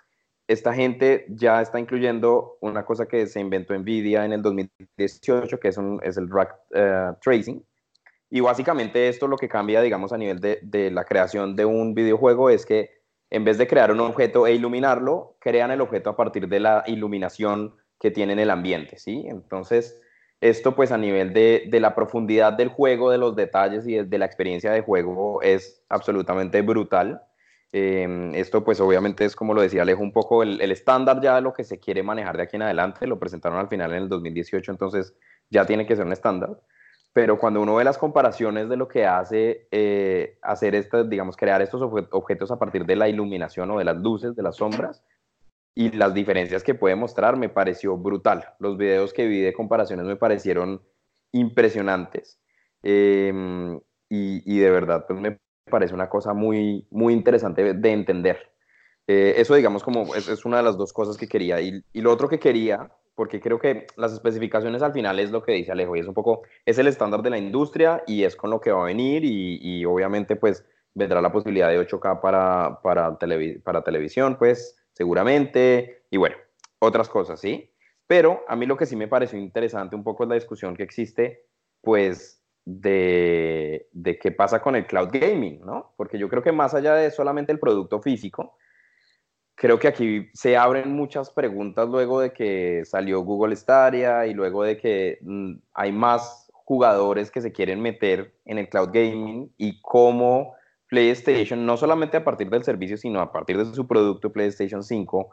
esta gente ya está incluyendo una cosa que se inventó NVIDIA en el 2018, que es, un, es el rack uh, tracing, y básicamente esto lo que cambia, digamos, a nivel de, de, la creación de un videojuego es que en vez de crear un objeto e iluminarlo, crean el objeto a partir de la iluminación que tiene en el ambiente, ¿sí? Entonces, esto pues a nivel de, de la profundidad del juego, de los detalles y de, la experiencia de juego es absolutamente brutal. Eh, esto pues obviamente es como lo decía Alejo un poco el, el estándar ya de lo que se quiere manejar de aquí en adelante, lo presentaron al final en el 2018, entonces ya tiene que ser un estándar pero cuando uno ve las comparaciones de lo que hace eh, hacer estas, digamos, crear estos objetos a partir de la iluminación o de las luces, de las sombras, y las diferencias que puede mostrar, me pareció brutal. Los videos que vi de comparaciones me parecieron impresionantes. Eh, y, y, de verdad, pues me parece una cosa muy, muy interesante de entender. Eh, eso, digamos, como es, es, una de las dos cosas que quería. Y, y lo otro que quería porque creo que las especificaciones al final es lo que dice Alejo y es un poco, es el estándar de la industria y es con lo que va a venir y, obviamente pues vendrá la posibilidad de 8K para, para, para televisión, pues seguramente, y bueno, otras cosas, ¿sí? Pero a mí lo que sí me pareció interesante un poco es la discusión que existe, pues, de, de qué pasa con el cloud gaming, ¿no? Porque yo creo que más allá de solamente el producto físico, creo que aquí se abren muchas preguntas luego de que salió Google Stadia y luego de que mm, hay más jugadores que se quieren meter en el cloud gaming y cómo PlayStation, no solamente a partir del servicio, sino a partir de su producto PlayStation 5,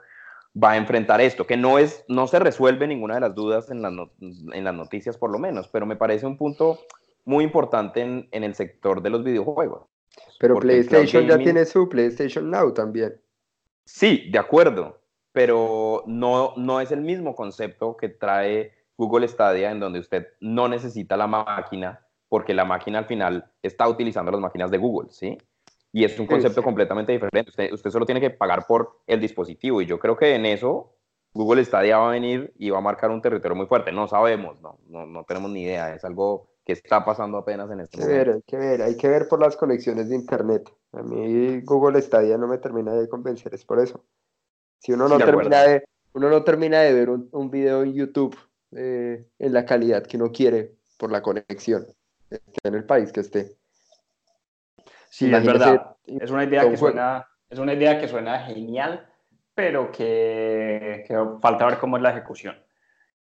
va a enfrentar esto, que no, es, no se resuelve ninguna de las dudas en, en las noticias por lo menos, pero me parece un punto muy importante en, en el sector de los videojuegos. Pero PlayStation ya tiene su PlayStation Now también. Sí, de acuerdo, pero no, no es el mismo concepto que trae Google Stadia, en donde usted no necesita la máquina, porque la máquina al final está utilizando las máquinas de Google, ¿sí? Y es un concepto completamente diferente. Usted, usted solo tiene que pagar por el dispositivo. Y yo creo que en eso Google Stadia va a venir y va a marcar un territorio muy fuerte. No sabemos, no, no, no tenemos ni idea. Es algo que está pasando apenas en este hay que Ver, hay que ver, hay que ver por las conexiones de Internet. A mí Google Stadia no me termina de convencer, es por eso. Si uno no, termina, de, uno no termina de ver un, un video en YouTube eh, en la calidad que uno quiere por la conexión, en el país que esté. Sí, es verdad. Es una idea que suena, es una idea que suena genial, pero que, que falta ver cómo es la ejecución.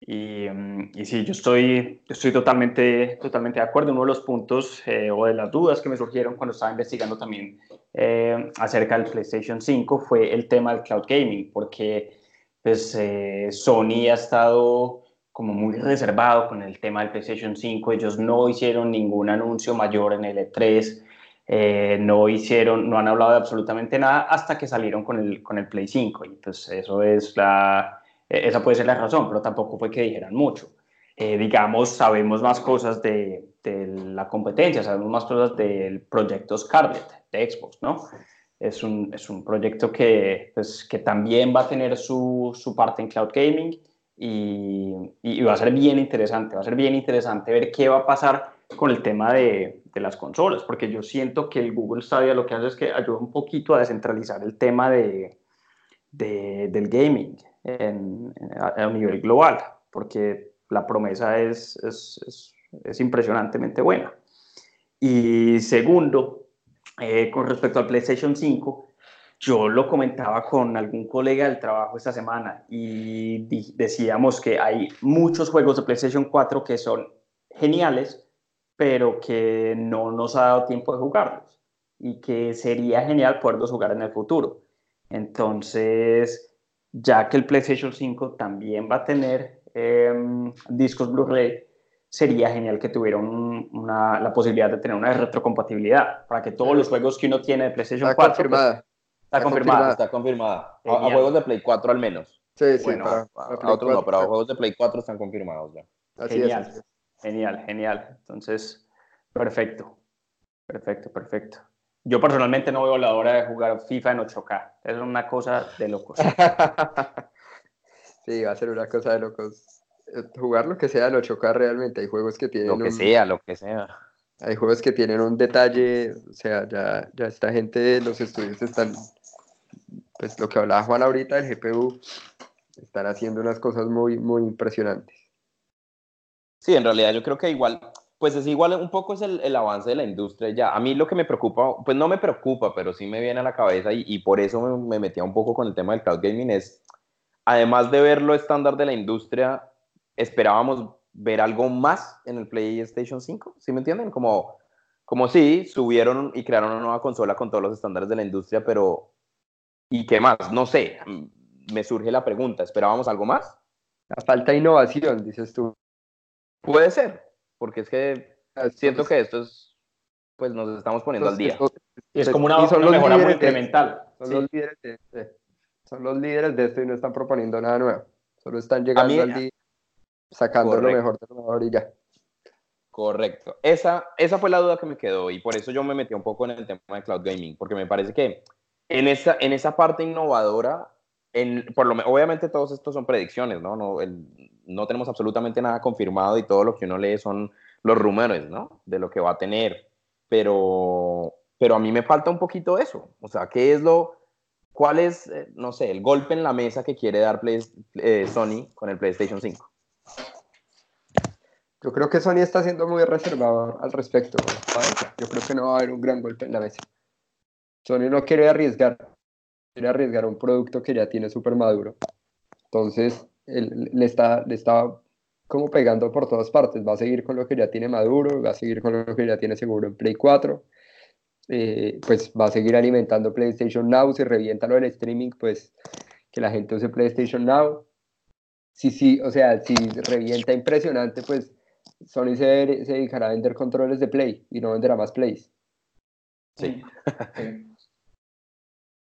Y, mm, y, sí, yo estoy, estoy totalmente, totalmente de acuerdo. Uno de los puntos eh, o de las dudas que me surgieron cuando estaba investigando también eh, acerca del PlayStation 5 fue el tema del cloud gaming, porque pues, eh, Sony ha estado como muy reservado con el tema del PlayStation 5. Ellos no hicieron ningún anuncio mayor en el E3. Eh, no hicieron, no han hablado de absolutamente nada hasta que salieron con el, con el Play 5. Y pues eso es la, esa puede ser la razón, pero tampoco fue que dijeran mucho. Eh, digamos, sabemos más cosas de, de, la competencia, sabemos más cosas del proyecto Scarlett de Xbox, ¿no? Es un, es un proyecto que, pues, que también va a tener su, su parte en cloud gaming y, y, va a ser bien interesante, va a ser bien interesante ver qué va a pasar con el tema de, de, las consolas, porque yo siento que el Google Stadia lo que hace es que ayuda un poquito a descentralizar el tema de, de del gaming en, a, nivel global, porque la promesa es, es, es, es impresionantemente buena. Y segundo, eh, con respecto al PlayStation 5, yo lo comentaba con algún colega del trabajo esta semana y decíamos que hay muchos juegos de PlayStation 4 que son geniales, pero que no nos ha dado tiempo de jugarlos y que sería genial poderlos jugar en el futuro. Entonces, ya que el PlayStation 5 también va a tener em, discos Blu-ray, sería genial que tuvieran una, la posibilidad de tener una retrocompatibilidad para que todos los juegos que uno tiene de PlayStation está 4 confirmada. Pues, está, confirmada. Está confirmada. A, a, juegos de Play 4 al menos. Sí, sí, bueno, para, para a, otros no, pero a juegos de Play 4 están confirmados ya. Así genial. Es. Genial, genial. Entonces, perfecto. Perfecto, perfecto. Yo personalmente no veo la hora de jugar FIFA en 8K. Es una cosa de locos. sí, va a ser una cosa de locos. Eh, jugar lo que sea en 8K realmente. Hay juegos que tienen. Lo que un... sea, lo que sea. Hay juegos que tienen un detalle. O sea, ya, ya esta gente, los estudios están. Pues lo que hablaba Juan ahorita del GPU, están haciendo unas cosas muy, muy impresionantes. Sí, en realidad yo creo que igual, pues es igual un poco es el, el, avance de la industria ya. A mí lo que me preocupa, pues no me preocupa, pero sí me viene a la cabeza y, y por eso me, me, metía un poco con el tema del cloud gaming es, además de ver lo estándar de la industria, esperábamos ver algo más en el PlayStation 5, ¿sí me entienden? Como, como sí, subieron y crearon una nueva consola con todos los estándares de la industria, pero ¿y qué más? No sé, me surge la pregunta, ¿esperábamos algo más? Falta innovación, dices tú. Puede ser, porque es que siento que esto es, pues nos estamos poniendo al día. Y es como una, son una mejora muy incremental. Son, sí. los líderes de, de, son los líderes de esto y no están proponiendo nada nuevo. Solo están llegando mí, al día, sacando correcto. lo mejor de lo mejor y ya. Correcto. Esa, esa fue la duda que me quedó y por eso yo me metí un poco en el tema de cloud gaming, porque me parece que en esa, en esa parte innovadora en, por lo, obviamente todos estos son predicciones, ¿no? No, no tenemos absolutamente nada confirmado y todo lo que uno lee son los rumores, ¿no? De lo que va a tener. Pero, pero a mí me falta un poquito eso. O sea, ¿qué es lo, cuál es, eh, no sé, el golpe en la mesa que quiere dar eh, Sony con el PlayStation 5? Yo creo que Sony está siendo muy reservado al respecto. Yo creo que no va a haber un gran golpe en la mesa. Sony no quiere arriesgar, quiere arriesgar un producto que ya tiene súper maduro. Entonces, él, le, está, le está como pegando por todas partes. Va a seguir con lo que ya tiene maduro, va a seguir con lo que ya tiene seguro en Play 4. Eh, pues va a seguir alimentando PlayStation Now. Si revienta lo del streaming, pues que la gente use PlayStation Now. Sí, sí, o sea, si revienta impresionante, pues Sony se, dedicará a vender controles de Play y no venderá más Plays. Sí.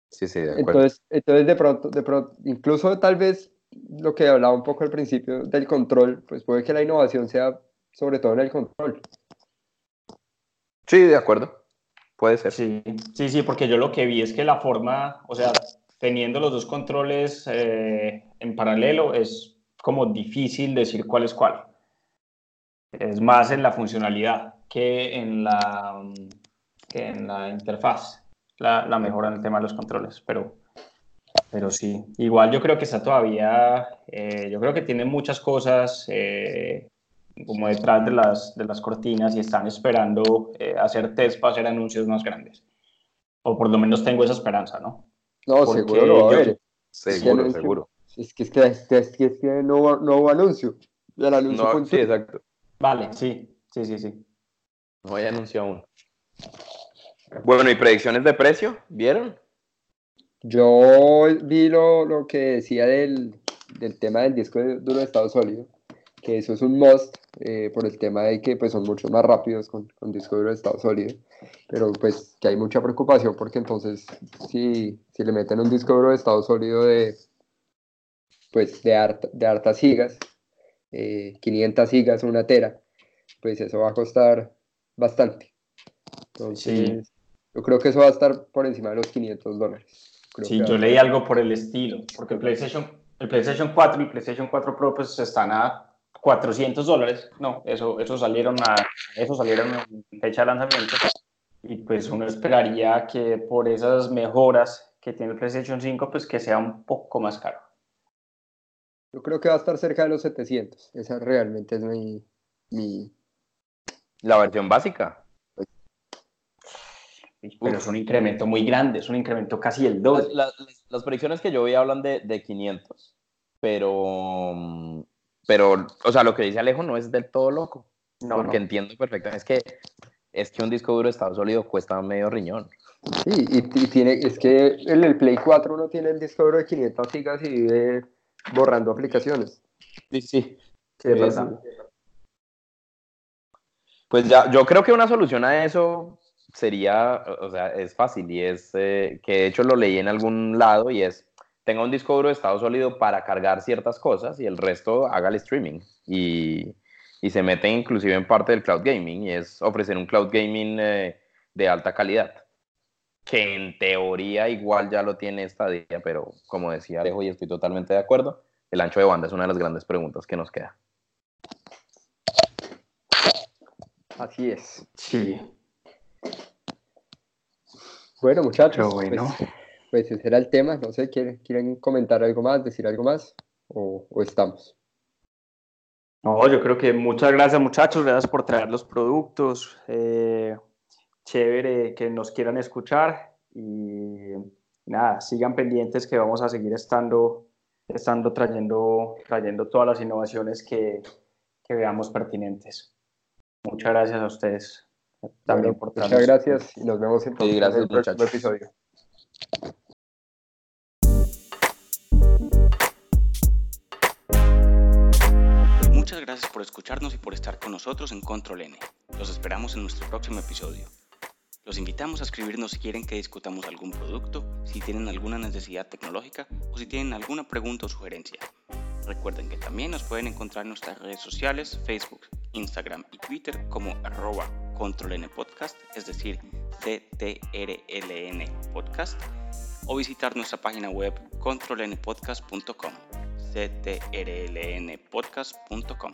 sí, sí, de acuerdo. Entonces, entonces de pronto, de pronto, incluso tal vez lo que hablaba un poco al principio del control, pues puede que la innovación sea sobre todo en el control. Sí, de acuerdo. Puede ser. Sí, sí, sí, porque yo lo que vi es que la forma, o sea, teniendo los dos controles eh, en paralelo, es como difícil decir cuál es cuál. Es más en la funcionalidad que en la, que en la interfaz, la, la mejora en el tema de los controles, pero pero sí, igual yo creo que está todavía, eh, yo creo que tiene muchas cosas eh, como detrás de las, de las cortinas y están esperando eh, hacer test para hacer anuncios más grandes. O por lo menos tengo esa esperanza, ¿no? No, seguro lo va a ver. Seguro, seguro. Es que, es que, es que, es que no, no hubo anuncio. El anuncio no, sí, exacto. Vale, sí, sí, sí, sí. No hay anuncio aún. Bueno, ¿y predicciones de precio? ¿Vieron? Yo vi lo, lo que decía del, del, tema del disco duro de estado sólido, que eso es un must eh, por el tema de que pues, son mucho más rápidos con, con disco duro de estado sólido, pero pues que hay mucha preocupación porque entonces si, si le meten un disco duro de estado sólido de, pues, de, harta, de hartas gigas, eh, 500 gigas, una tera, pues eso va a costar bastante. Entonces, yo creo que eso va a estar por encima de los 500 dólares sí, yo leí algo por el estilo, porque el PlayStation, el PlayStation 4 y el PlayStation 4 Pro pues están a 400 dólares, no, eso, eso, salieron a, eso salieron en fecha de lanzamiento, y pues uno esperaría que por esas mejoras que tiene el PlayStation 5, pues que sea un poco más caro. Yo creo que va a estar cerca de los 700, esa realmente es mi... mi... La versión básica. Pero es un incremento muy grande, es un incremento casi el doble. Las, las, predicciones que yo vi hablan de, de 500, pero, pero, o sea, lo que dice Alejo no es del todo loco. No, porque entiendo perfectamente. Es que, es que un disco duro de estado sólido cuesta medio riñón. Sí, y, tiene, es que en el Play 4 uno tiene el disco duro de 500 gigas y vive borrando aplicaciones. Sí, sí. ¿Qué pasa? Pues ya, yo creo que una solución a eso sería, o sea, es fácil y es eh, que de hecho lo leí en algún lado y es, tenga un disco duro de estado sólido para cargar ciertas cosas y el resto haga el streaming y, y se mete inclusive en parte del cloud gaming y es ofrecer un cloud gaming eh, de alta calidad que en teoría igual ya lo tiene esta día, pero como decía Alejo y estoy totalmente de acuerdo, el ancho de banda es una de las grandes preguntas que nos queda. Así es. Sí. Bueno, muchachos, bueno. Pues, pues, ese era el tema. No sé, ¿quieren, ¿quieren comentar algo más, decir algo más? ¿O, estamos? No, yo creo que muchas gracias, muchachos. Gracias por traer los productos. Eh, chévere que nos quieran escuchar. Y nada, sigan pendientes que vamos a seguir estando, estando trayendo, trayendo todas las innovaciones que, que veamos pertinentes. Muchas gracias a ustedes. También por Muchas gracias y nos vemos en el próximo episodio. Muchas gracias por escucharnos y por estar con nosotros en Control N. Los esperamos en nuestro próximo episodio. Los invitamos a escribirnos si quieren que discutamos algún producto, si tienen alguna necesidad tecnológica o si tienen alguna pregunta o sugerencia. Recuerden que también nos pueden encontrar en nuestras redes sociales, Facebook, Instagram y Twitter como arroba controln podcast, es decir, CTRLN podcast, o visitar nuestra página web controlnpodcast.com ctrlnpodcast.com.